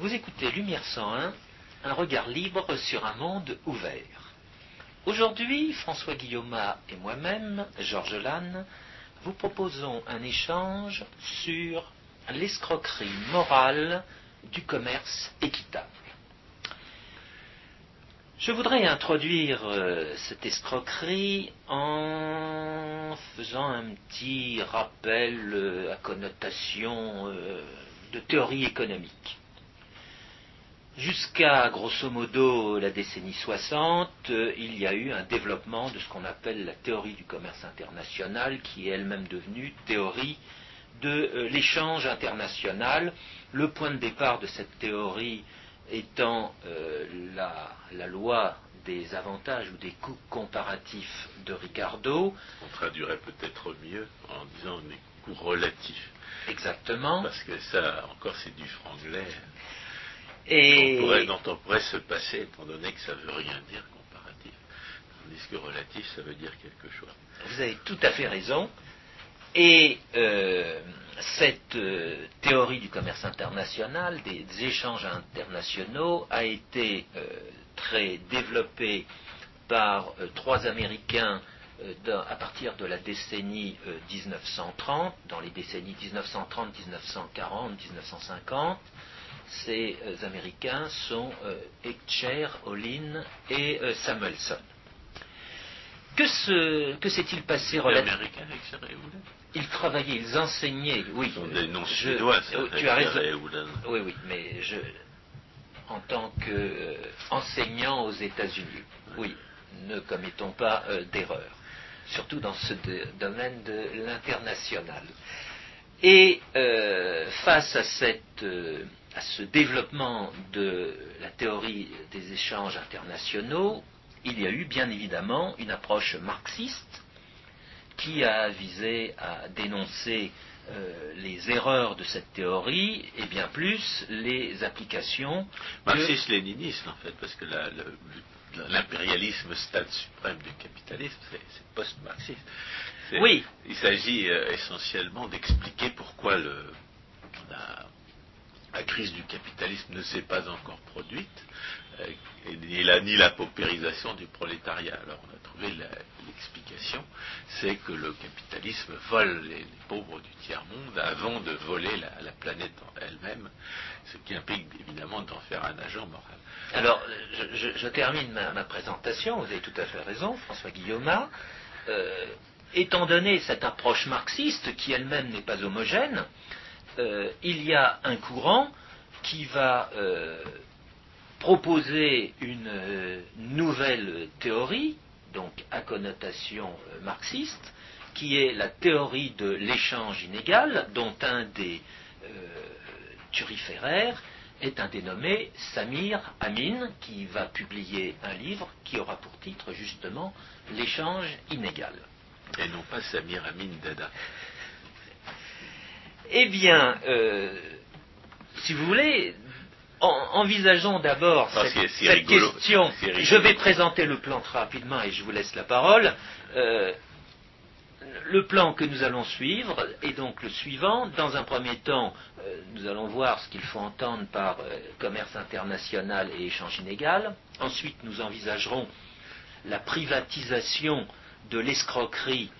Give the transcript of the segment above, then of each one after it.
Vous écoutez Lumière 101, un regard libre sur un monde ouvert. Aujourd'hui, François Guillaume et moi-même, Georges Lannes, vous proposons un échange sur l'escroquerie morale du commerce équitable. Je voudrais introduire euh, cette escroquerie en faisant un petit rappel euh, à connotation euh, de théorie économique. Jusqu'à grosso modo la décennie 60, il y a eu un développement de ce qu'on appelle la théorie du commerce international, qui est elle-même devenue théorie de l'échange international. Le point de départ de cette théorie étant euh, la, loi des avantages ou des coûts comparatifs de Ricardo. On traduirait peut-être mieux en disant des coûts relatifs. Exactement. Parce que ça, encore, c'est du franglais. Et... Dont, on pourrait, se passer, étant donné que ça ne veut rien dire comparatif. Tandis que relatif, ça veut dire quelque chose. Vous avez tout à fait raison. Et euh, cette euh, théorie du commerce international, des, échanges internationaux, a été euh, très développée par trois Américains à partir de la décennie 1930, dans les décennies 1930, 1940, 1950. Ces Américains sont Etcher, Olin et Samuelson. Que, que s'est-il passé relativement ils travaillaient, ils enseignaient, oui. des noms suédois, oh, tu as raison. Oui, oui, mais je, en tant qu'enseignant aux États-Unis, oui, ne commettons pas euh, d'erreur, surtout dans ce domaine de l'international. Et euh, face à, cette, euh, à ce développement de la théorie des échanges internationaux, il y a eu bien évidemment une approche marxiste qui a visé à dénoncer euh, les erreurs de cette théorie et bien plus les applications. Marxiste-léniniste en fait, parce que l'impérialisme stade suprême du capitalisme, c'est post-marxiste. Oui. Il s'agit euh, essentiellement d'expliquer pourquoi le, la, crise du capitalisme ne s'est pas encore produite, euh, ni la, ni la paupérisation du prolétariat. Alors on a trouvé l'explication, c'est que le capitalisme vole les, pauvres du tiers-monde avant de voler la, planète elle-même, ce qui implique évidemment d'en faire un agent moral. Alors, je, termine ma, présentation, vous avez tout à fait raison, François Guillaume. Euh, étant donné cette approche marxiste, qui elle-même n'est pas homogène, euh, il y a un courant qui va euh, proposer une euh, nouvelle théorie, donc à connotation marxiste, qui est la théorie de l'échange inégal, dont un des turiféraires est un dénommé Samir Amin, qui va publier un livre qui aura pour titre justement L'échange inégal. Et non pas Samir Amin Dada. Eh bien, si vous voulez, envisageons d'abord cette, question. Je vais présenter le plan très rapidement et je vous laisse la parole. Euh, le plan que nous allons suivre est donc le suivant. Dans un premier temps, euh, nous allons voir ce qu'il faut entendre par euh, commerce international et échange inégal. Ensuite, nous envisagerons la privatisation de l'escroquerie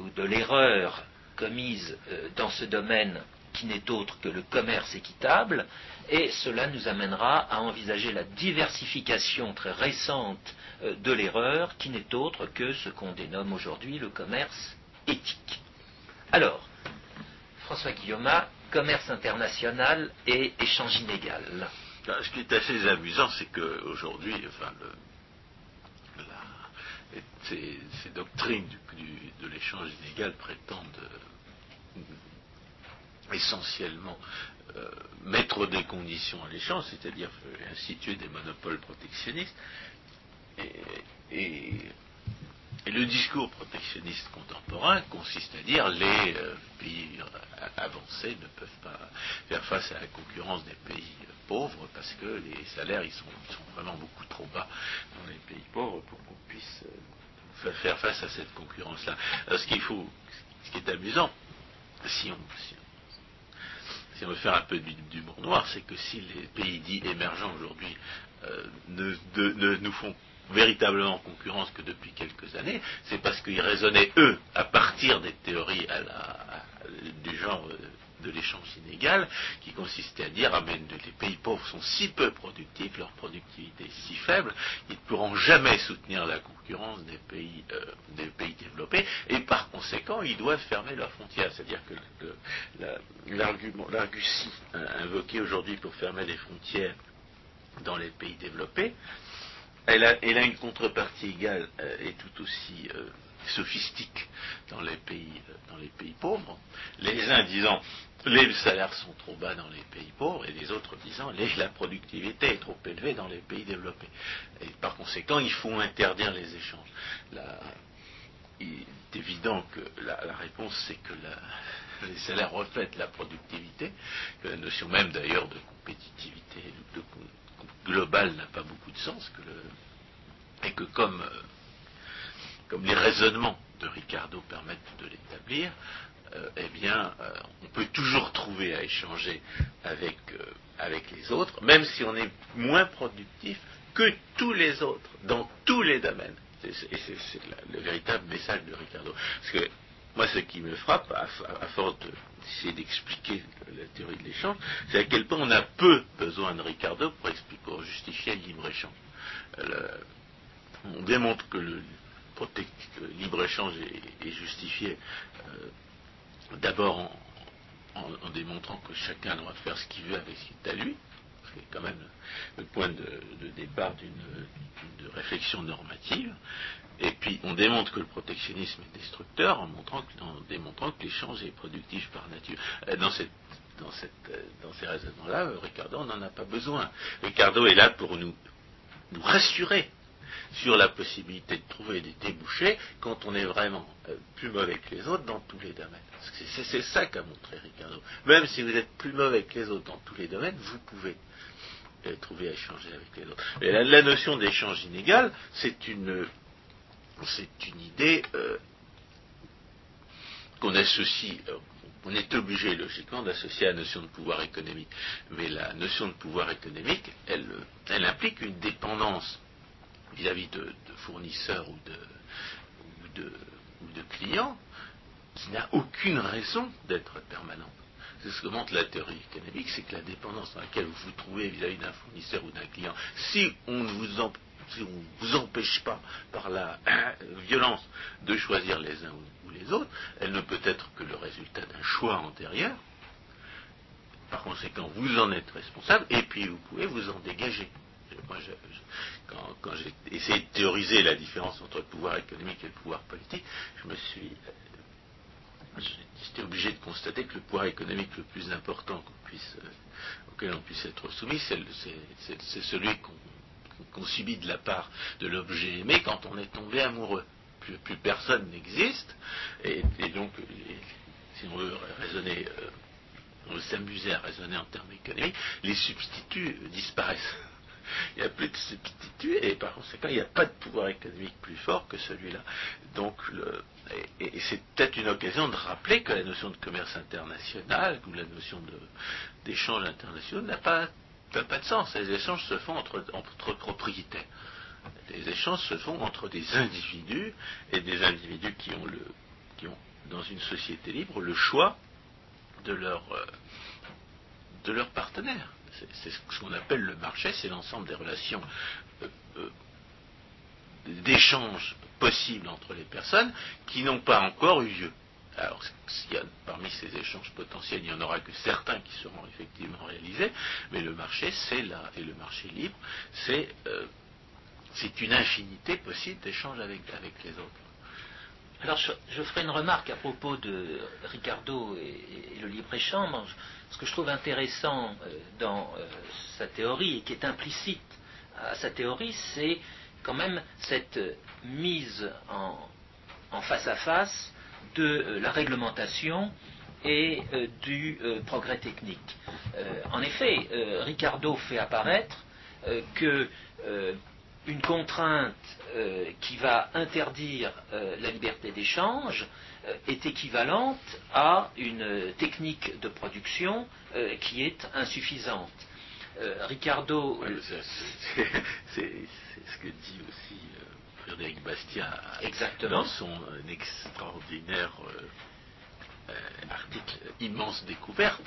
ou de l'erreur commise dans ce domaine qui n'est autre que le commerce équitable, et cela nous amènera à envisager la diversification très récente euh, de l'erreur, qui n'est autre que ce qu'on dénomme aujourd'hui le commerce éthique. Alors, François Guillaume, commerce international et échange inégal. Ben, ce qui est assez amusant, c'est qu'aujourd'hui, enfin, ces, doctrines de l'échange inégal prétendent essentiellement euh, mettre des conditions à l'échange, c'est-à-dire instituer des monopoles protectionnistes. Et, le discours protectionniste contemporain consiste à dire les euh, pays avancés ne peuvent pas faire face à la concurrence des pays pauvres parce que les salaires ils sont, vraiment beaucoup trop bas dans les pays pauvres pour qu'on puisse euh, faire face à cette concurrence-là. Ce qu'il faut, ce qui est amusant, si on, si on veut faire un peu d'humour noir, c'est que si les pays dits émergents aujourd'hui ne, nous font véritablement concurrence que depuis quelques années, c'est parce qu'ils raisonnaient, eux, à partir des théories du genre de l'échange inégal, qui consistait à dire ah mais les pays pauvres sont si peu productifs, leur productivité est si faible, ils ne pourront jamais soutenir la concurrence des pays, euh, des pays développés, et par conséquent, ils doivent fermer leurs frontières. C'est-à-dire que l'argument, l'argutie invoqué aujourd'hui pour fermer les frontières dans les pays développés, elle a, une contrepartie égale euh, et tout aussi euh, sophistique dans les pays, dans les pays pauvres. Les uns disant les salaires sont trop bas dans les pays pauvres et les autres disant la productivité est trop élevée dans les pays développés. Et par conséquent, il faut interdire les échanges. il est évident que la, réponse, c'est que les salaires reflètent la productivité, que la notion même d'ailleurs de compétitivité globale n'a pas beaucoup de sens, et que comme, comme les raisonnements de Ricardo permettent de l'établir, euh, eh bien, euh, on peut toujours trouver à échanger avec, euh, avec les autres, même si on est moins productif que tous les autres, dans tous les domaines. Et c'est le véritable message de Ricardo. Parce que moi, ce qui me frappe, à, force d'essayer d'expliquer la théorie de l'échange, c'est à quel point on a peu besoin de Ricardo pour expliquer, pour justifier le libre-échange. on démontre que le, libre-échange est, justifié D'abord en, démontrant que chacun doit faire ce qu'il veut avec ce qui est à lui, c'est quand même le point de, départ d'une réflexion normative. Et puis on démontre que le protectionnisme est destructeur en, démontrant que l'échange est productif par nature. Euh, dans, euh, ces raisonnements-là, euh, Ricardo n'en a pas besoin. Ricardo est là pour nous rassurer sur la possibilité de trouver des débouchés quand on est vraiment euh, plus mauvais que les autres dans tous les domaines. C'est ça qu'a montré Ricardo. Même si vous êtes plus mauvais que les autres dans tous les domaines, vous pouvez euh, trouver à échanger avec les autres. Et la, notion d'échange inégal, c'est une, c'est une idée euh, qu'on associe, on est obligé logiquement d'associer à la notion de pouvoir économique. Mais la notion de pouvoir économique, elle, elle implique une dépendance vis-à-vis de, fournisseurs ou de, ou de, clients qui n'a aucune raison d'être permanente. C'est ce que montre la théorie économique, c'est que la dépendance dans laquelle vous vous trouvez vis-à-vis d'un fournisseur ou d'un client, si on ne vous, vous empêche pas par la violence de choisir les uns ou les autres, elle ne peut être que le résultat d'un choix antérieur. Par conséquent, vous en êtes responsable et puis vous pouvez vous en dégager moi, quand, j'ai essayé de théoriser la différence entre le pouvoir économique et le pouvoir politique, je me suis euh, j'étais obligé de constater que le pouvoir économique le plus important euh, auquel on puisse être soumis, c'est celui qu'on subit de la part de l'objet aimé quand on est tombé amoureux. Plus, personne n'existe, et, donc, si on veut raisonner, euh, on veut s'amuser à raisonner en termes économiques, les substituts disparaissent il n'y a plus de substitut et par conséquent, il n'y a pas de pouvoir économique plus fort que celui-là. Donc, et, c'est peut-être une occasion de rappeler que la notion de commerce international ou la notion d'échange international n'a pas, de sens. Les échanges se font entre, entre propriétaires. Les échanges se font entre des individus et des individus qui ont, le, qui ont dans une société libre le choix de leur, euh, de leur partenaire c'est ce qu'on appelle le marché, c'est l'ensemble des relations euh, euh, d'échange possibles entre les personnes qui n'ont pas encore eu lieu. Alors, parmi ces échanges potentiels, il n'y en aura que certains qui seront effectivement réalisés, mais le marché, c'est là, et le marché libre, c'est euh, une infinité possible d'échanges avec les autres. Alors, je, ferai une remarque à propos de Ricardo et, le libre-échange. Ce que je trouve intéressant euh, dans euh, sa théorie et qui est implicite à sa théorie, c'est quand même cette mise en, face à face de euh, la réglementation et du progrès technique. en effet, Ricardo fait apparaître que une contrainte qui va interdire la liberté d'échange est équivalente à une technique de production qui est insuffisante. Ricardo. c'est ce que dit aussi Frédéric Bastien dans son extraordinaire euh, article immense découverte,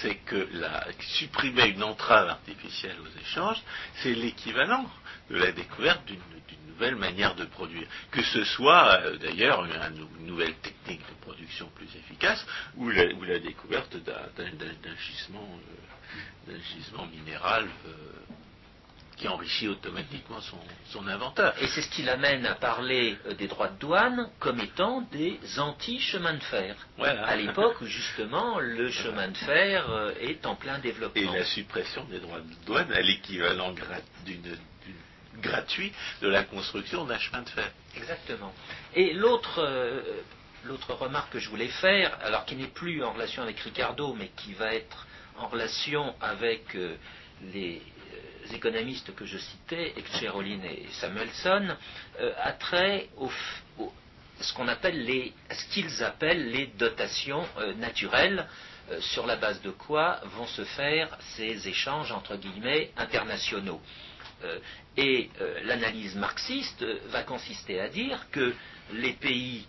c'est que la, supprimer une entrave artificielle aux échanges, c'est l'équivalent de la découverte d'une nouvelle manière de produire. Que ce soit euh, d'ailleurs une, nouvelle technique de production plus efficace ou la, découverte d'un euh, gisement, minéral qui enrichit automatiquement son, inventeur. Et c'est ce qui l'amène à parler euh, des droits de douane comme étant des anti-chemins de fer. À l'époque où justement le chemin de fer euh, est en plein développement. Et la suppression des droits de douane à l'équivalent d'une gratuit de la construction d'un chemin de fer. Exactement. Et l'autre euh, l'autre remarque que je voulais faire, alors qui n'est plus en relation avec Ricardo, mais qui va être en relation avec les, économistes que je citais, Etcheroline et Samuelson, euh, a trait au, ce qu'on appelle les, ce qu'ils appellent les dotations euh, naturelles, euh, sur la base de quoi vont se faire ces échanges entre guillemets internationaux. et l'analyse marxiste va consister à dire que les pays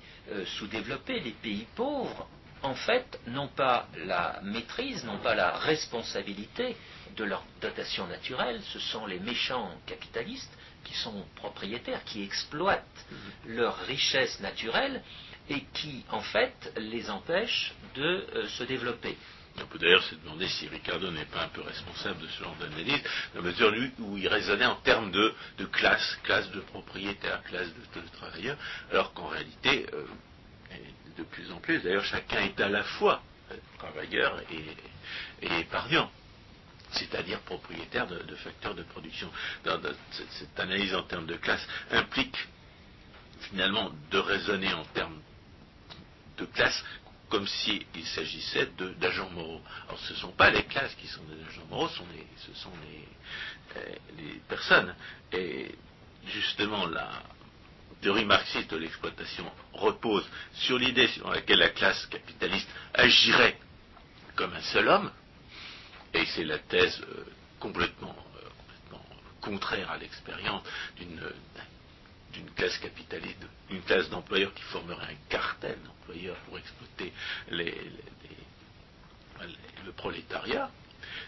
sous-développés, les pays pauvres, en fait, n'ont pas la maîtrise, n'ont pas la responsabilité de leur dotation naturelle, ce sont les méchants capitalistes qui sont propriétaires, qui exploitent leur richesse naturelle et qui, en fait, les empêchent de euh, se développer. On peut d'ailleurs se demander si Ricardo n'est pas un peu responsable de ce genre d'analyse, dans la mesure où il raisonnait en termes de, classe, classe de propriétaires, classe de, travailleurs, alors qu'en réalité, euh, de plus en plus, d'ailleurs, chacun est à la fois euh, travailleur et épargnant c'est-à-dire propriétaire de, facteurs de production. cette, analyse en termes de classe implique finalement de raisonner en termes de classe comme s'il s'agissait d'agents moraux. Alors ce ne sont pas les classes qui sont des agents moraux, ce sont les, euh, les personnes. Et justement, la théorie marxiste de l'exploitation repose sur l'idée selon laquelle la classe capitaliste agirait comme un seul homme, et c'est la thèse euh, euh, complètement, contraire à l'expérience d'une classe capitaliste, d'une classe d'employeurs qui formerait un cartel d'employeurs pour exploiter le prolétariat.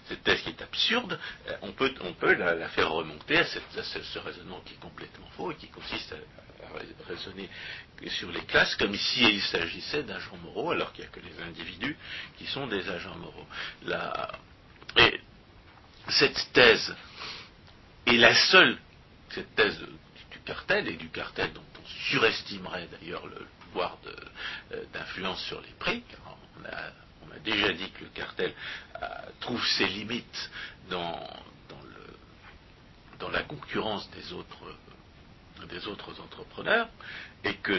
Cette thèse qui est absurde, euh, on peut, la, faire remonter à, ce raisonnement qui est complètement faux et qui consiste à, raisonner sur les classes comme s'il s'agissait d'agents moraux, alors qu'il n'y a que les individus qui sont des agents moraux. Et cette thèse est la seule, cette thèse du cartel, et du cartel dont on surestimerait d'ailleurs le pouvoir euh, d'influence sur les prix, car on a, déjà dit que le cartel euh, trouve ses limites dans, dans, la concurrence des autres, des autres entrepreneurs, et que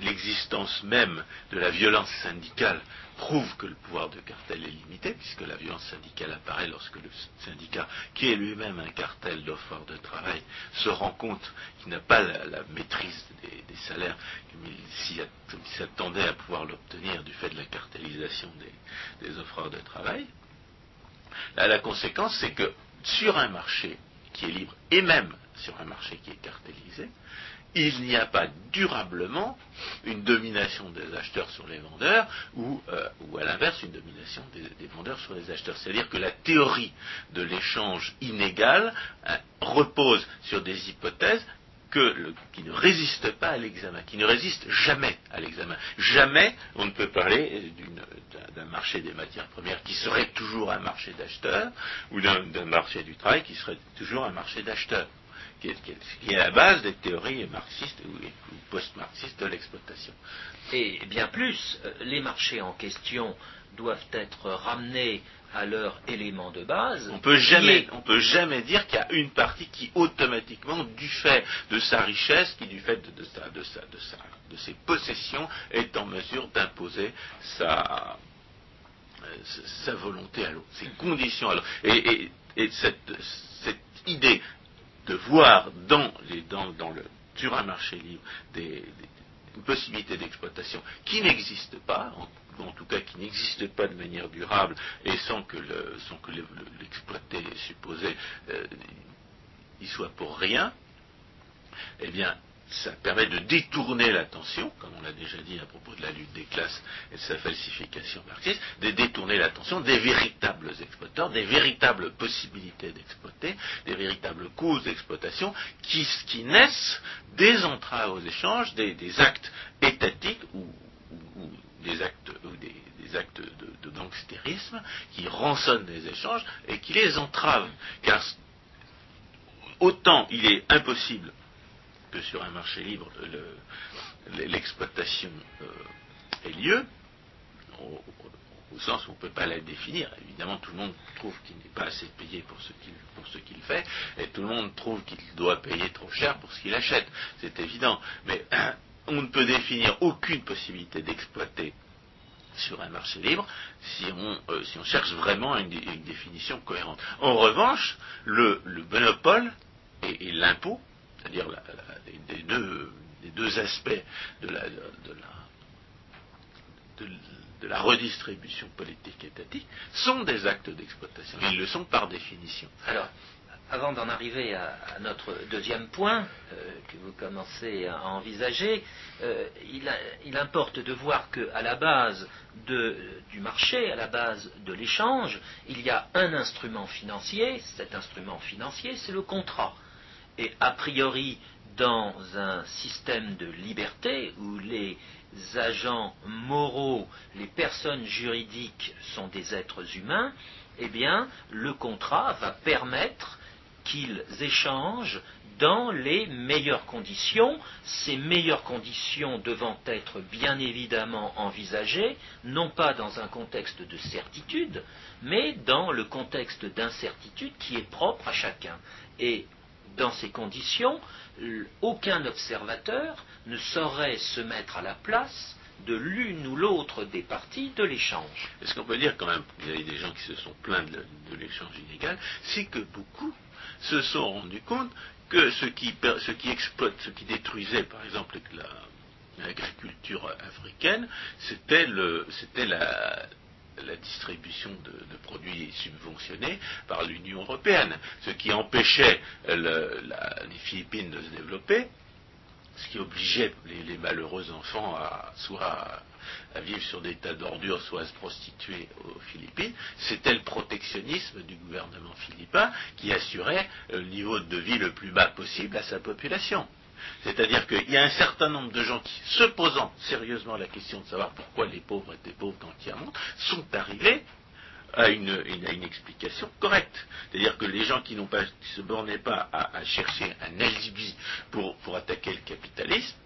l'existence même de la violence syndicale prouve que le pouvoir de cartel est limité, puisque la violence syndicale apparaît lorsque le syndicat, qui est lui-même un cartel d'offres de travail, se rend compte qu'il n'a pas la, maîtrise des, salaires, s'il s'attendait à pouvoir l'obtenir du fait de la cartélisation des, offreurs de travail. la conséquence, c'est que sur un marché qui est libre, et même sur un marché qui est cartélisé, il n'y a pas durablement une domination des acheteurs sur les vendeurs ou, euh, à l'inverse une domination des, vendeurs sur les acheteurs. C'est-à-dire que la théorie de l'échange inégal hein, repose sur des hypothèses qui ne résistent pas à l'examen, qui ne résistent jamais à l'examen. Jamais on ne peut parler d'un marché des matières premières qui serait toujours un marché d'acheteurs ou d'un marché du travail qui serait toujours un marché d'acheteurs qui est, la base des théories marxistes ou, post-marxistes de l'exploitation. Et bien plus, euh, les marchés en question doivent être ramenés à leur élément de base. On peut jamais, on peut jamais dire qu'il y a une partie qui automatiquement, du fait de sa richesse, qui du fait de, sa, de, sa, de, sa, de ses possessions, est en mesure d'imposer sa, euh, sa volonté à l'autre, ses conditions à l'autre. Et, et, cette, cette idée voir dans, le, sur un marché libre des, possibilités d'exploitation qui n'existent pas, en, en, tout cas qui n'existent pas de manière durable et sans que l'exploité supposé euh, y soit pour rien, eh bien, ça permet de détourner l'attention, comme on l'a déjà dit à propos de la lutte des classes et de sa falsification marxiste, de détourner l'attention des véritables exploiteurs, des véritables possibilités d'exploiter, des véritables causes d'exploitation qui, naissent des entraves aux échanges, des, actes étatiques ou, des actes, ou des, actes de, de gangstérisme qui rançonnent les échanges et qui les entravent. Car autant il est impossible que sur un marché libre, l'exploitation euh, ait lieu, au, sens où on ne peut pas la définir. Évidemment, tout le monde trouve qu'il n'est pas assez payé pour ce qu'il fait, et tout le monde trouve qu'il doit payer trop cher pour ce qu'il achète. C'est évident. Mais on ne peut définir aucune possibilité d'exploiter sur un marché libre si on, euh, cherche vraiment une, définition cohérente. En revanche, le, monopole et l'impôt c'est-à-dire les, deux, aspects de la, redistribution politique étatique, sont des actes d'exploitation. Ils le sont par définition. Alors, avant d'en arriver à, notre deuxième point euh, que vous commencez à envisager, euh, il, importe de voir qu'à la base du marché, à la base de l'échange, il y a un instrument financier. Cet instrument financier, c'est le contrat. Et a priori, dans un système de liberté où les agents moraux, les personnes juridiques sont des êtres humains, eh bien, le contrat va permettre qu'ils échangent dans les meilleures conditions, ces meilleures conditions devant être bien évidemment envisagées, non pas dans un contexte de certitude, mais dans le contexte d'incertitude qui est propre à chacun. Dans ces conditions, aucun observateur ne saurait se mettre à la place de l'une ou l'autre des parties de l'échange. Est-ce qu'on peut dire quand même, il y a des gens qui se sont plaints de, l'échange illégal, c'est que beaucoup se sont rendus compte que ce ce qui exploite, ce qui détruisait par exemple l'agriculture africaine, c'était la, la distribution de, produits subventionnés par l'Union européenne, ce qui empêchait les Philippines de se développer, ce qui obligeait les, malheureux enfants à soit à, vivre sur des tas d'ordures, soit à se prostituer aux Philippines, c'était le protectionnisme du gouvernement philippin qui assurait le niveau de vie le plus bas possible à sa population. C'est-à-dire qu'il y a un certain nombre de gens qui, se posant sérieusement la question de savoir pourquoi les pauvres étaient pauvres dans tiers-monde, sont arrivés à une, explication correcte. C'est-à-dire que les gens qui ne se bornaient pas à, chercher un alibi pour attaquer le capitalisme,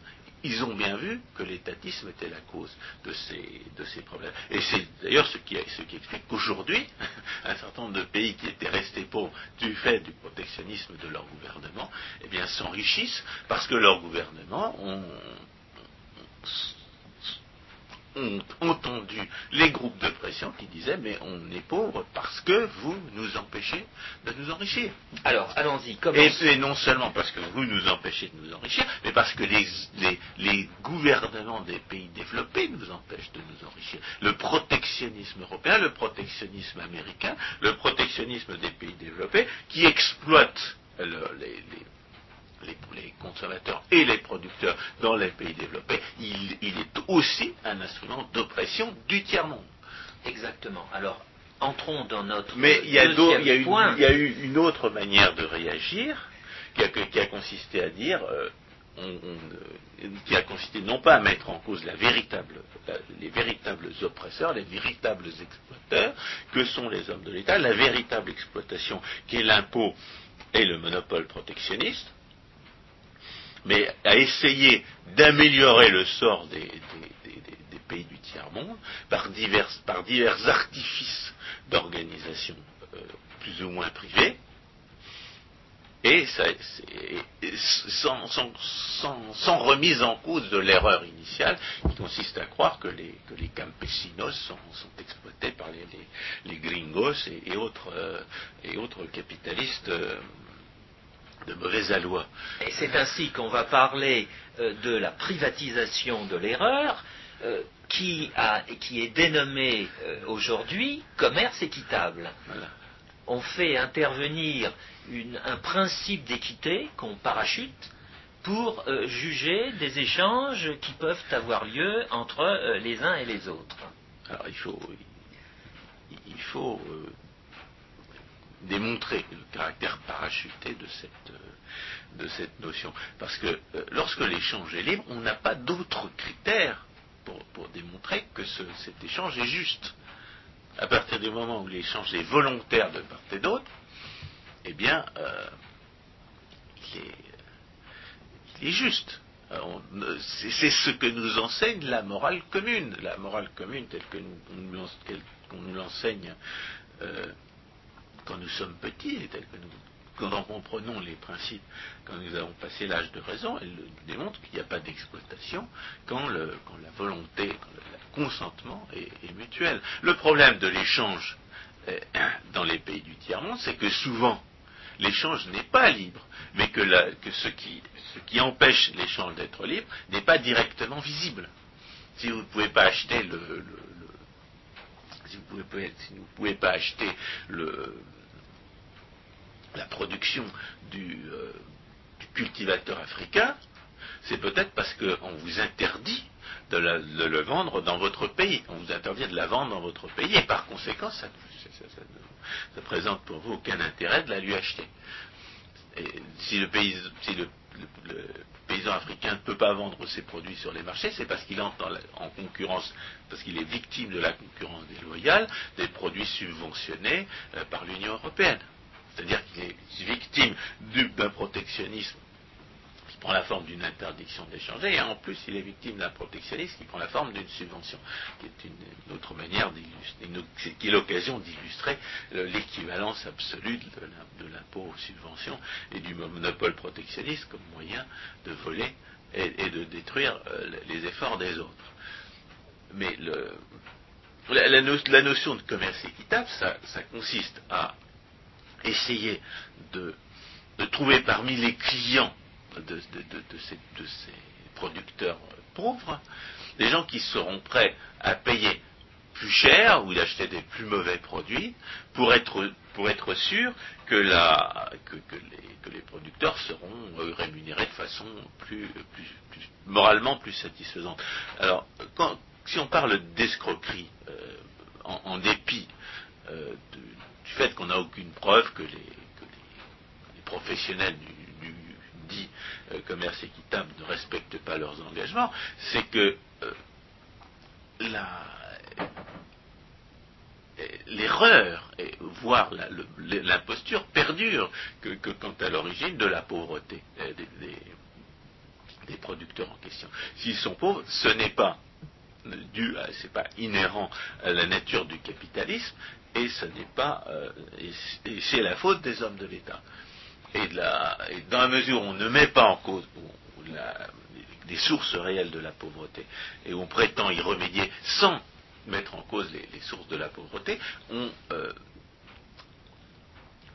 ils ont bien vu que l'étatisme était la cause de ces, de ces problèmes. Et c'est d'ailleurs ce qui, ce qui explique qu'aujourd'hui, un certain nombre de pays qui étaient restés pauvres du fait du protectionnisme de leur gouvernement, eh bien s'enrichissent parce que leur gouvernement ont ont entendu les groupes de pression qui disaient mais on est pauvre parce que vous nous empêchez de nous enrichir. Alors allons-y. Et c'est non seulement parce que vous nous empêchez de nous enrichir, mais parce que les, les, gouvernements des pays développés nous empêchent de nous enrichir. Le protectionnisme européen, le protectionnisme américain, le protectionnisme des pays développés qui exploitent les les, consommateurs et les producteurs dans les pays développés, il, est aussi un instrument d'oppression du tiers-monde. Exactement. Alors, entrons dans notre. Mais il y, a eu une autre manière de réagir qui a, consisté à dire. Euh, euh, qui a consisté non pas à mettre en cause la véritable, les véritables oppresseurs, les véritables exploiteurs, que sont les hommes de l'État, la véritable exploitation qui est l'impôt et le monopole protectionniste, mais à essayer d'améliorer le sort des, pays du tiers-monde par divers, par divers artifices d'organisation euh, plus ou moins privés, et sans, remise en cause de l'erreur initiale qui consiste à croire que les, campesinos sont, exploités par les, gringos et, autres, euh, et autres capitalistes. Euh, de mauvais aloi. Et c'est ainsi qu'on va parler de la privatisation de l'erreur, qui, qui, est dénommée aujourd'hui commerce équitable. On fait intervenir un principe d'équité qu'on parachute pour euh, juger des échanges qui peuvent avoir lieu entre euh, les uns et les autres. Alors il faut, il faut euh, démontrer le caractère parachuté de cette, de cette notion. Parce que lorsque l'échange est libre, on n'a pas d'autres critères pour, pour, démontrer que cet échange est juste. À partir du moment où l'échange est volontaire de part et d'autre, eh bien, il est il est juste. C'est ce que nous enseigne la morale commune. La morale commune telle que nous, nous l'enseigne euh, quand nous sommes petits et telle que nous quand nous comprenons les principes quand nous avons passé l'âge de raison, elle démontre qu'il n'y a pas d'exploitation quand, la volonté, le, consentement est, mutuel. Le problème de l'échange euh, dans les pays du tiers-monde, c'est que souvent, l'échange n'est pas libre, mais que, ce, qui, empêche l'échange d'être libre n'est pas directement visible. Si vous ne pouvez pas acheter le, si vous ne pouvez pas acheter la production du, euh, du cultivateur africain, c'est peut-être parce qu'on vous interdit de, le vendre dans votre pays. On vous interdit de la vendre dans votre pays et par conséquent, ça, ne présente pour vous aucun intérêt de la lui acheter. Et si le, paysan africain ne peut pas vendre ses produits sur les marchés, c'est parce qu'il entre en concurrence, parce qu'il est victime de la concurrence déloyale des produits subventionnés euh, par l'Union européenne. C'est-à-dire qu'il est victime d'un protectionnisme prend la forme d'une interdiction d'échanger, et en plus il est victime d'un protectionnisme qui prend la forme d'une subvention, qui est une, autre manière d'illustrer, qui est l'occasion d'illustrer l'équivalence absolue de l'impôt aux subventions et du monopole protectionniste comme moyen de voler et, de détruire euh, les efforts des autres. Mais la, notion de commerce équitable, ça, consiste à essayer de trouver parmi les clients de, ces, producteurs pauvres, des gens qui seront prêts à payer plus cher ou d'acheter des plus mauvais produits pour être, pour être sûr que, la, que, les, producteurs seront euh, rémunérés de façon plus, moralement plus satisfaisante. Alors, si on parle d'escroquerie, euh, en, dépit euh, du fait qu'on n'a aucune preuve que les, les professionnels du, dit euh, commerce équitable ne respectent pas leurs engagements, c'est que euh, l'erreur, voire l'imposture, perdure que, quant à l'origine de la pauvreté euh, des, producteurs en question. S'ils sont pauvres, ce n'est pas dû, c'est pas inhérent à la nature du capitalisme, et ce n'est pas, c'est la faute des hommes de l'État et, dans la mesure où on ne met pas en cause les sources réelles de la pauvreté et où on prétend y remédier sans mettre en cause les, sources de la pauvreté, on, euh,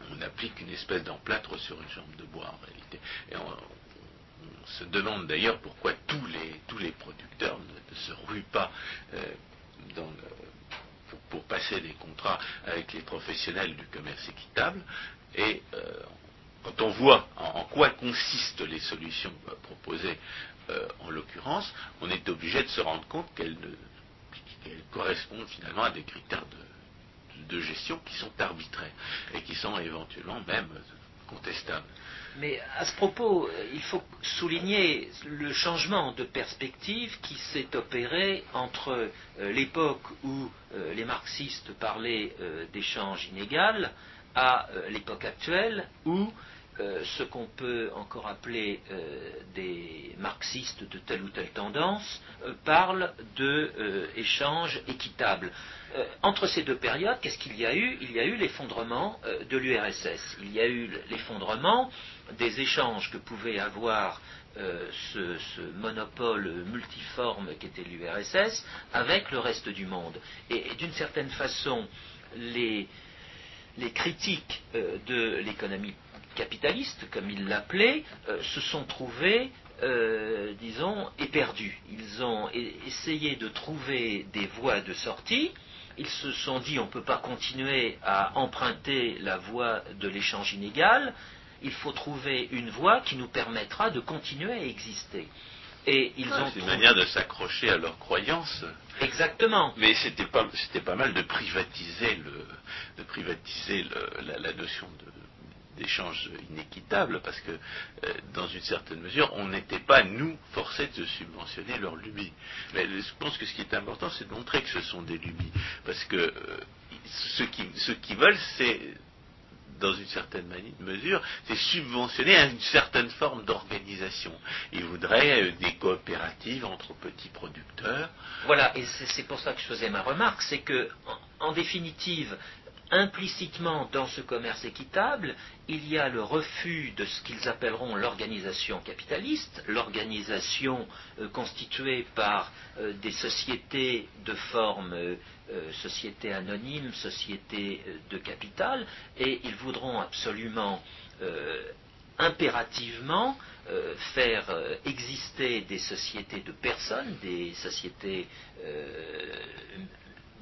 on applique une espèce d'emplâtre sur une jambe de bois en réalité. Et on, se demande d'ailleurs pourquoi tous les, tous les producteurs ne, se ruent pas euh, pour, passer des contrats avec les professionnels du commerce équitable et euh, quand on voit en, quoi consistent les solutions proposées euh, en l'occurrence, on est obligé de se rendre compte qu'elles correspondent finalement à des critères de, gestion qui sont arbitraires et qui sont éventuellement même contestables. Mais à ce propos, il faut souligner le changement de perspective qui s'est opéré entre euh, l'époque où euh, les marxistes parlaient d'échanges inégal à l'époque actuelle où euh, ce qu'on peut encore appeler euh, des marxistes de telle ou telle tendance euh, parlent d'échanges équitables. entre ces deux périodes, qu'est-ce qu'il y a eu? Il y a eu l'effondrement de l'URSS. Il y a eu l'effondrement des échanges que pouvait avoir ce, monopole multiforme qu'était l'URSS avec le reste du monde. Et d'une certaine façon, les, les critiques de l'économie capitalistes, comme ils l'appelaient, se sont trouvés disons, éperdus. Ils ont essayé de trouver des voies de sortie. Ils se sont dit on ne peut pas continuer à emprunter la voie de l'échange inégal. Il faut trouver une voie qui nous permettra de continuer à exister. Et ils ont. C'est une manière de s'accrocher à leurs croyances. Exactement. Mais c'était pas, c'était pas mal de privatiser le, de privatiser la, notion d'échange inéquitable, parce que euh, dans une certaine mesure, on n'était pas, nous, forcés de subventionner leurs lubies. Mais je pense que ce qui est important, c'est de montrer que ce sont des lubies. Parce que euh, ceux, qui, ceux qui veulent, c'est dans une certaine mesure, c'est subventionner une certaine forme d'organisation. Ils voudraient euh, des coopératives entre petits producteurs. Voilà, et c'est pour ça que je faisais ma remarque, c'est que, en définitive, implicitement dans ce commerce équitable, il y a le refus de ce qu'ils appelleront l'organisation capitaliste, l'organisation euh, constituée par euh, des sociétés de forme euh, société anonyme, société de capital, et ils voudront absolument impérativement faire exister des sociétés de personnes, des sociétés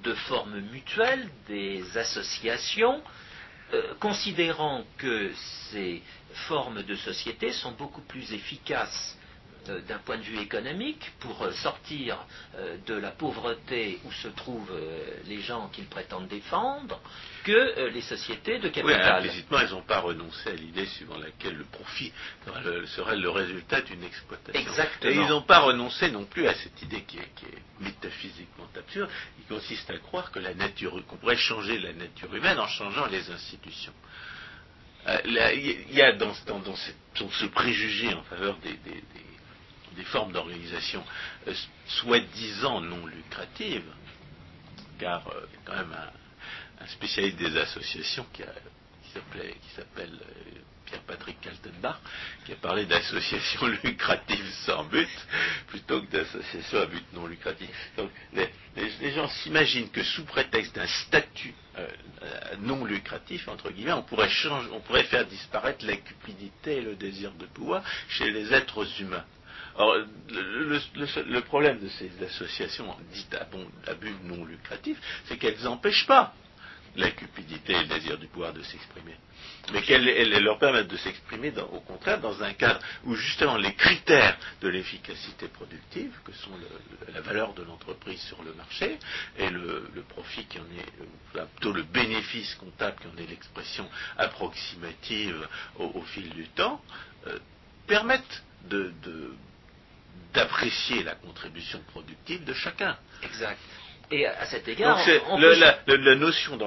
de forme mutuelle, des associations, euh, considérant que ces formes de société sont beaucoup plus efficaces d'un point de vue économique pour euh, sortir de la pauvreté où se trouvent les gens qu'ils prétendent défendre que les sociétés de capital. Oui, elles n'ont pas renoncé à l'idée suivant laquelle le profit serait le résultat d'une exploitation. Exactement. Et ils n'ont pas renoncé non plus à cette idée qui est, qui est métaphysiquement absurde, qui consiste à croire que la nature, qu'on pourrait changer la nature humaine en changeant les institutions. Il y a dans, ce préjugé en faveur des des formes d'organisation euh, soi-disant non lucratives, car euh, il y a quand même un, spécialiste des associations qui, s'appelle euh, Pierre-Patrick Kaltenbach, qui a parlé d'associations lucratives sans but, plutôt que d'associations à but non lucratif. Donc les, gens s'imaginent que sous prétexte d'un statut non lucratif, entre guillemets, on pourrait, on pourrait faire disparaître la cupidité et le désir de pouvoir chez les êtres humains. Or, le, problème de ces associations dites à, but non lucratif, c'est qu'elles n'empêchent pas la cupidité et le désir du pouvoir de s'exprimer. Mais qu'elles leur permettent de s'exprimer, au contraire, dans un cadre où justement les critères de l'efficacité productive, que sont la valeur de l'entreprise sur le marché et le, profit qui en est, plutôt le bénéfice comptable qui en est l'expression approximative au, fil du temps, euh, permettent de, d'apprécier la contribution productive de chacun. Exact. Et à cet égard, la, notion de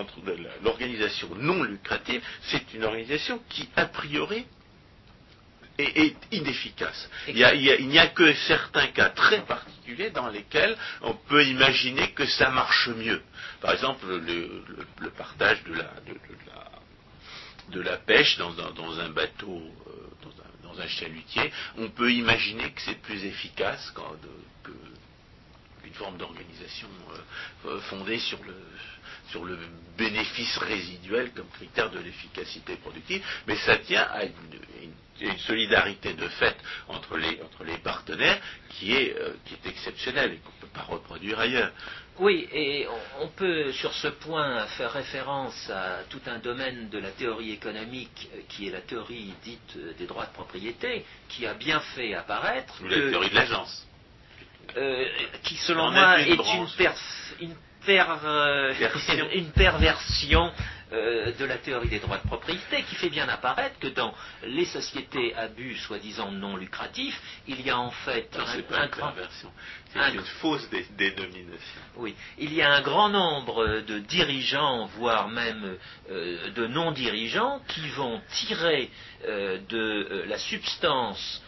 l'organisation non lucrative, c'est une organisation qui, a priori, est, inefficace. Il n'y a, que certains cas très particuliers dans lesquels on peut imaginer que ça marche mieux. Par exemple, le, partage de la, de, la, pêche dans un, bateau euh, un chalutier, on peut imaginer que c'est plus efficace qu'une forme d'organisation euh, euh, fondée sur le, sur le bénéfice résiduel comme critère de l'efficacité productive, mais ça tient à une, solidarité de fait entre les, entre les partenaires qui est, euh, qui est exceptionnelle et qu'on ne peut pas reproduire ailleurs. Oui, et on peut sur ce point faire référence à tout un domaine de la théorie économique qui est la théorie dite des droits de propriété, qui a bien fait apparaître. la théorie de l'agence. Euh, qui selon moi est une, une perversion. euh, de la théorie des droits de propriété qui fait bien apparaître que dans les sociétés à but soi-disant non lucratifs, il y a en fait un, grand... Une fausse dénomination. Oui, il y a un grand nombre de dirigeants, voire même euh, de non-dirigeants, qui vont tirer euh, de la substance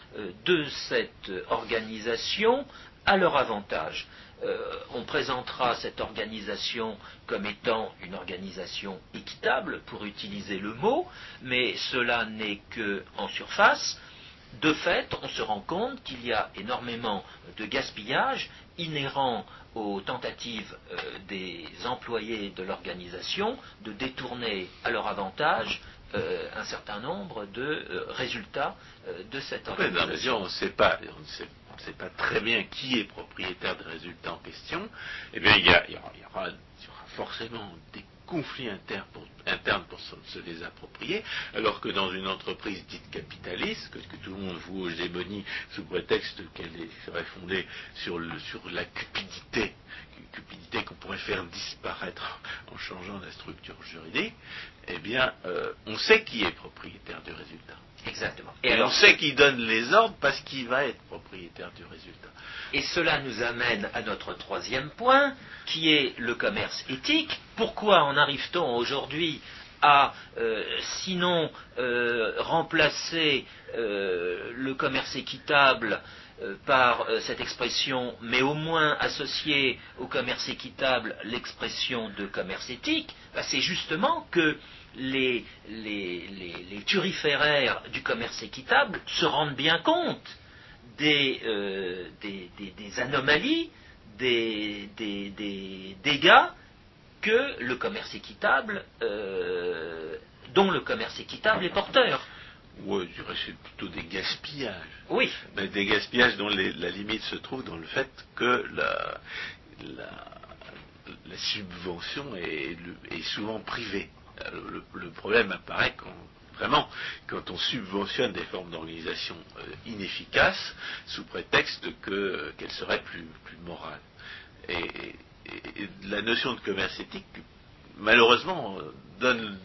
de cette organisation à leur avantage. Euh, on présentera cette organisation comme étant une organisation équitable, pour utiliser le mot, mais cela n'est que en surface. De fait, on se rend compte qu'il y a énormément de gaspillage inhérent aux tentatives euh, des employés de l'organisation de détourner à leur avantage un certain nombre de résultats de cette organisation. on ne sait pas, on ne sait pas très bien qui est propriétaire des résultats en question. Eh bien, il y, il y aura forcément des conflits internes pour, pour se, les approprier, alors que dans une entreprise dite capitaliste, que, tout le monde voue aux hégémonies sous prétexte qu'elle serait fondée sur la cupidité, cupidité qu'on pourrait faire disparaître en changeant la structure juridique, eh bien, euh, on sait qui est propriétaire du résultat. Exactement. Et, alors, on sait qui donne les ordres parce qu'il va être propriétaire du résultat. Et cela nous amène à notre troisième point, qui est le commerce éthique. Pourquoi en arrive-t-on aujourd'hui à, euh, sinon, euh, remplacer euh, le commerce équitable par cette expression, mais au moins associer au commerce équitable l'expression de commerce éthique, bah, c'est justement que les, turiféraires du commerce équitable se rendent bien compte des, euh, anomalies, des, dégâts que le commerce équitable, euh, dont le commerce équitable est porteur. Oui, je dirais c'est plutôt des gaspillages. Oui. Mais des gaspillages dont la limite se trouve dans le fait que la, subvention est souvent privée. Euh, le, problème apparaît vraiment quand on subventionne des formes d'organisation euh, inefficaces sous prétexte que, qu'elles seraient plus, morales. Et, la notion de commerce éthique, malheureusement, euh, donne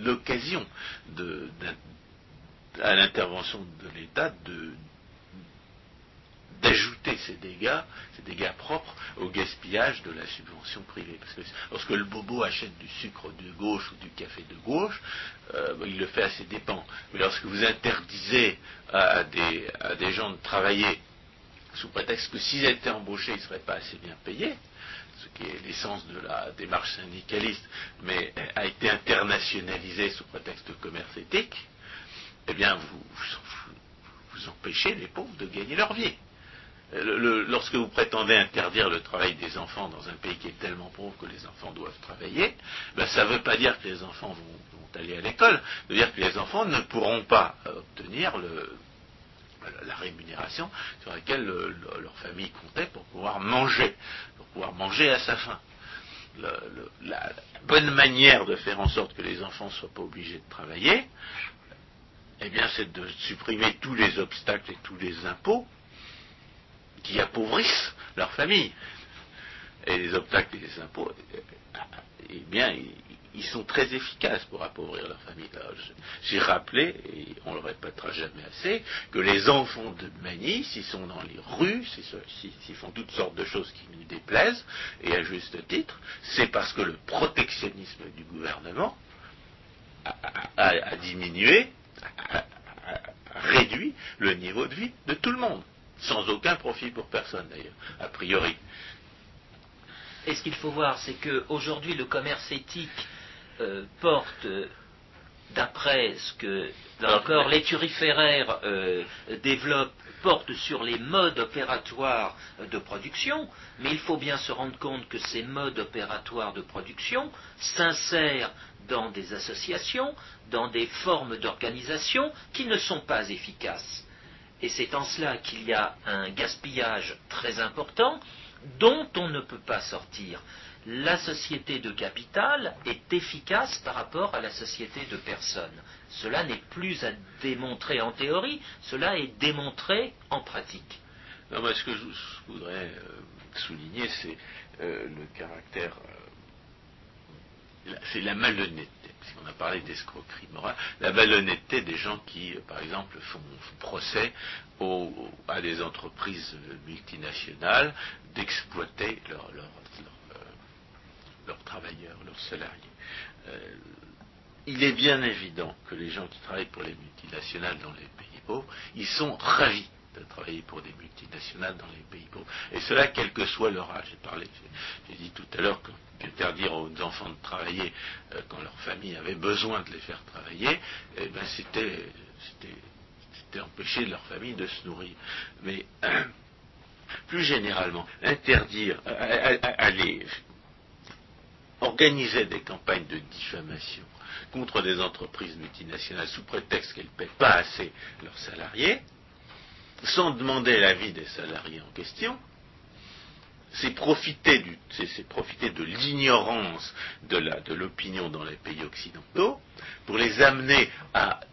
l'occasion à l'intervention de l'État de, d'ajouter ces dégâts, ces dégâts propres au gaspillage de la subvention privée. Parce que lorsque le bobo achète du sucre de gauche ou du café de gauche, euh, il le fait à ses dépens. Mais lorsque vous interdisez à des, gens de travailler sous prétexte que s'ils étaient embauchés, ils ne seraient pas assez bien payés, ce qui est l'essence de la démarche syndicaliste, mais a été internationalisé sous prétexte de commerce éthique, eh bien, vous, vous empêchez les pauvres de gagner leur vie lorsque vous prétendez interdire le travail des enfants dans un pays qui est tellement pauvre que les enfants doivent travailler, ben, ça ne veut pas dire que les enfants vont, aller à l'école, ça veut dire que les enfants ne pourront pas euh, obtenir la rémunération sur laquelle leur famille comptait pour pouvoir manger, pour pouvoir manger à sa faim. la bonne manière de faire en sorte que les enfants ne soient pas obligés de travailler, eh c'est de supprimer tous les obstacles et tous les impôts qui appauvrissent leur famille. Et les obstacles et les impôts, eh bien, ils sont très efficaces pour appauvrir leur famille. J'ai rappelé, et on ne le répétera jamais assez, que les enfants de Mani, s'ils sont dans les rues, s'ils font toutes sortes de choses qui nous déplaisent, et à juste titre, c'est parce que le protectionnisme du gouvernement a, diminué, a réduit le niveau de vie de tout le monde sans aucun profit pour personne d'ailleurs, a priori. Et ce qu'il faut voir, c'est qu'aujourd'hui le commerce éthique euh, porte, d'après ce que encore les turiféraires euh, développent, porte sur les modes opératoires de production, mais il faut bien se rendre compte que ces modes opératoires de production s'insèrent dans des associations, dans des formes d'organisation qui ne sont pas efficaces. Et c'est en cela qu'il y a un gaspillage très important dont on ne peut pas sortir. La société de capital est efficace par rapport à la société de personnes. Cela n'est plus à démontrer en théorie, cela est démontré en pratique. ce que je voudrais euh, souligner, c'est euh, le caractère, euh, c'est la malhonnêteté on a parlé d'escroquerie morale, la malhonnêteté des gens qui, euh, par exemple, font, procès à des entreprises multinationales d'exploiter leurs euh, travailleurs, leurs salariés. Euh, il est bien évident que les gens qui travaillent pour les multinationales dans les pays pauvres, ils sont ravis de travailler pour des multinationales dans les pays pauvres. Et cela, quel que soit leur âge. J'ai parlé, j'ai dit tout à l'heure qu'interdire aux enfants de travailler euh, quand leur famille avait besoin de les faire travailler, eh ben c'était, c'était, empêcher leur famille de se nourrir. Mais plus généralement, interdire, aller organiser des campagnes de diffamation contre des entreprises multinationales sous prétexte qu'elles ne paient pas assez leurs salariés, sans demander l'avis des salariés en question, c'est profiter, de l'ignorance de l'opinion dans les pays occidentaux pour les amener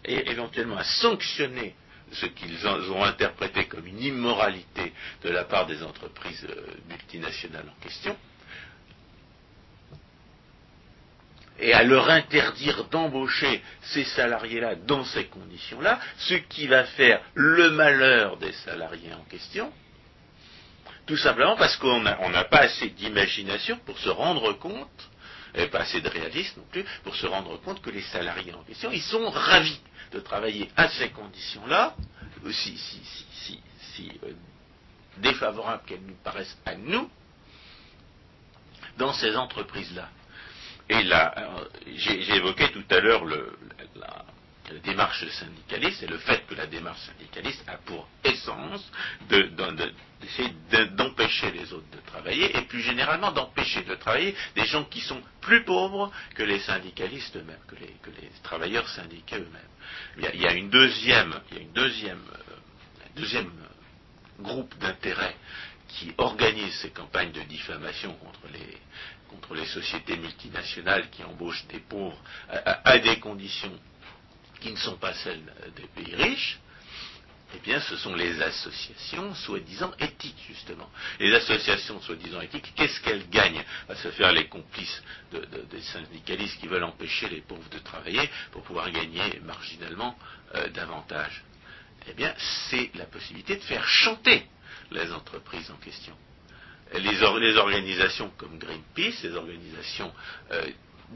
éventuellement à sanctionner ce qu'ils ont interprété comme une immoralité de la part des entreprises euh, multinationales en question, et à leur interdire d'embaucher ces salariés-là dans ces conditions-là, ce qui va faire le malheur des salariés en question, tout simplement parce qu'on n'a pas assez d'imagination pour se rendre compte, et pas assez de réalisme non plus, pour se rendre compte que les salariés en question, ils sont ravis de travailler à ces conditions-là, aussi si, si, si, euh, défavorables qu'elles nous paraissent à nous, dans ces entreprises-là. Et là, euh, j'ai évoqué tout à l'heure la, démarche syndicaliste et le fait que la démarche syndicaliste a pour essence d'essayer d'empêcher les autres de travailler et plus généralement d'empêcher de travailler des gens qui sont plus pauvres que les syndicalistes eux-mêmes, que les, travailleurs syndiqués eux-mêmes. Il, y a une deuxième, il y a une deuxième, euh, deuxième groupe d'intérêts qui organise ces campagnes de diffamation contre les, contre les sociétés multinationales qui embauchent des pauvres à, des conditions qui ne sont pas celles des pays riches, eh bien, ce sont les associations soi-disant éthiques, justement. Les associations soi-disant éthiques, qu'est-ce qu'elles gagnent à se faire les complices des syndicalistes qui veulent empêcher les pauvres de travailler pour pouvoir gagner marginalement euh, davantage? Eh bien, c'est la possibilité de faire chanter les entreprises en question les, organisations comme Greenpeace, les organisations euh,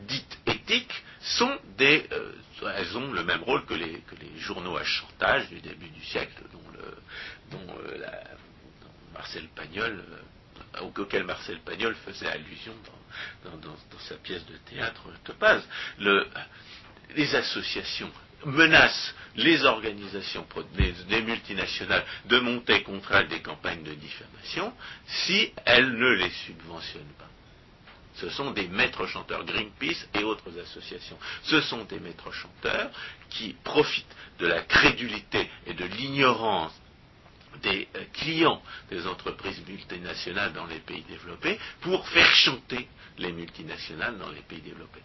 dites éthiques, sont des, euh, elles ont le même rôle que les, journaux à chantage du début du siècle, dont, euh, Marcel Pagnol, auquel Marcel Pagnol faisait allusion dans, sa pièce de théâtre Topaz. les associations menace les organisations des, multinationales de monter contre elles des campagnes de diffamation si elles ne les subventionnent pas. Ce sont des maîtres chanteurs, Greenpeace et autres associations. Ce sont des maîtres chanteurs qui profitent de la crédulité et de l'ignorance des euh, clients des entreprises multinationales dans les pays développés pour faire chanter les multinationales dans les pays développés.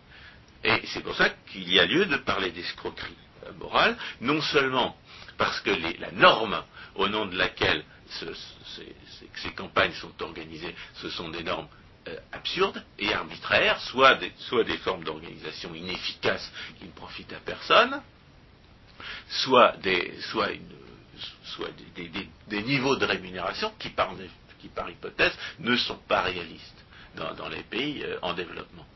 Et c'est pour ça qu'il y a lieu de parler d'escroquerie morale, non seulement parce que la norme au nom de laquelle ces, campagnes sont organisées, ce sont des normes euh, absurdes et arbitraires, soit des, formes d'organisation inefficaces qui ne profitent à personne, soit des, niveaux de rémunération qui par, hypothèse ne sont pas réalistes dans, les pays euh, en développement.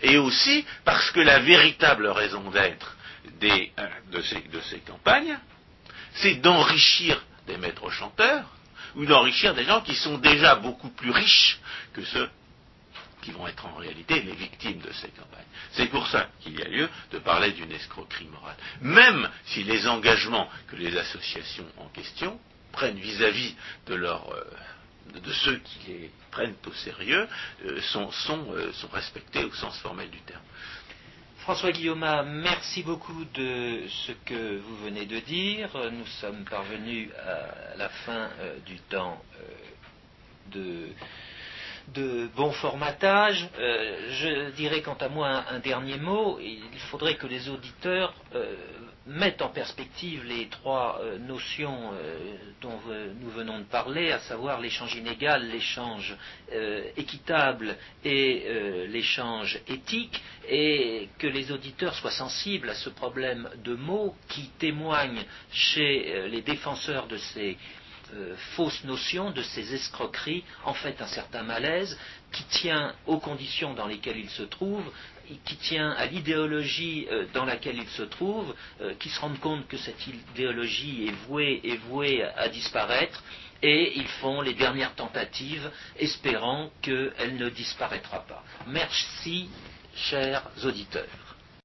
Et aussi parce que la véritable raison d'être euh, de, ces, campagnes, c'est d'enrichir des maîtres chanteurs ou d'enrichir des gens qui sont déjà beaucoup plus riches que ceux qui vont être en réalité les victimes de ces campagnes. C'est pour ça qu'il y a lieu de parler d'une escroquerie morale. Même si les engagements que les associations en question prennent vis-à-vis de, euh, de ceux qui les prennent au sérieux euh, sont, sont respectés au sens formel du terme. François Guillaume, merci beaucoup de ce que vous venez de dire. Nous sommes parvenus à la fin euh, du temps euh, de bon formatage. Euh, je dirais quant à moi un, dernier mot. Il faudrait que les auditeurs mettent en perspective les trois euh, notions dont nous venons de parler, à savoir l'échange inégal, l'échange équitable et l'échange éthique, et que les auditeurs soient sensibles à ce problème de mots qui témoigne chez les défenseurs de ces euh, fausse notion, de ces escroqueries, en fait un certain malaise qui tient aux conditions dans lesquelles il se trouve, qui tient à l'idéologie euh, dans laquelle il se trouve, euh, qui se rendent compte que cette idéologie est vouée, est vouée à disparaître, et ils font les dernières tentatives, espérant qu'elle ne disparaîtra pas. Merci, chers auditeurs.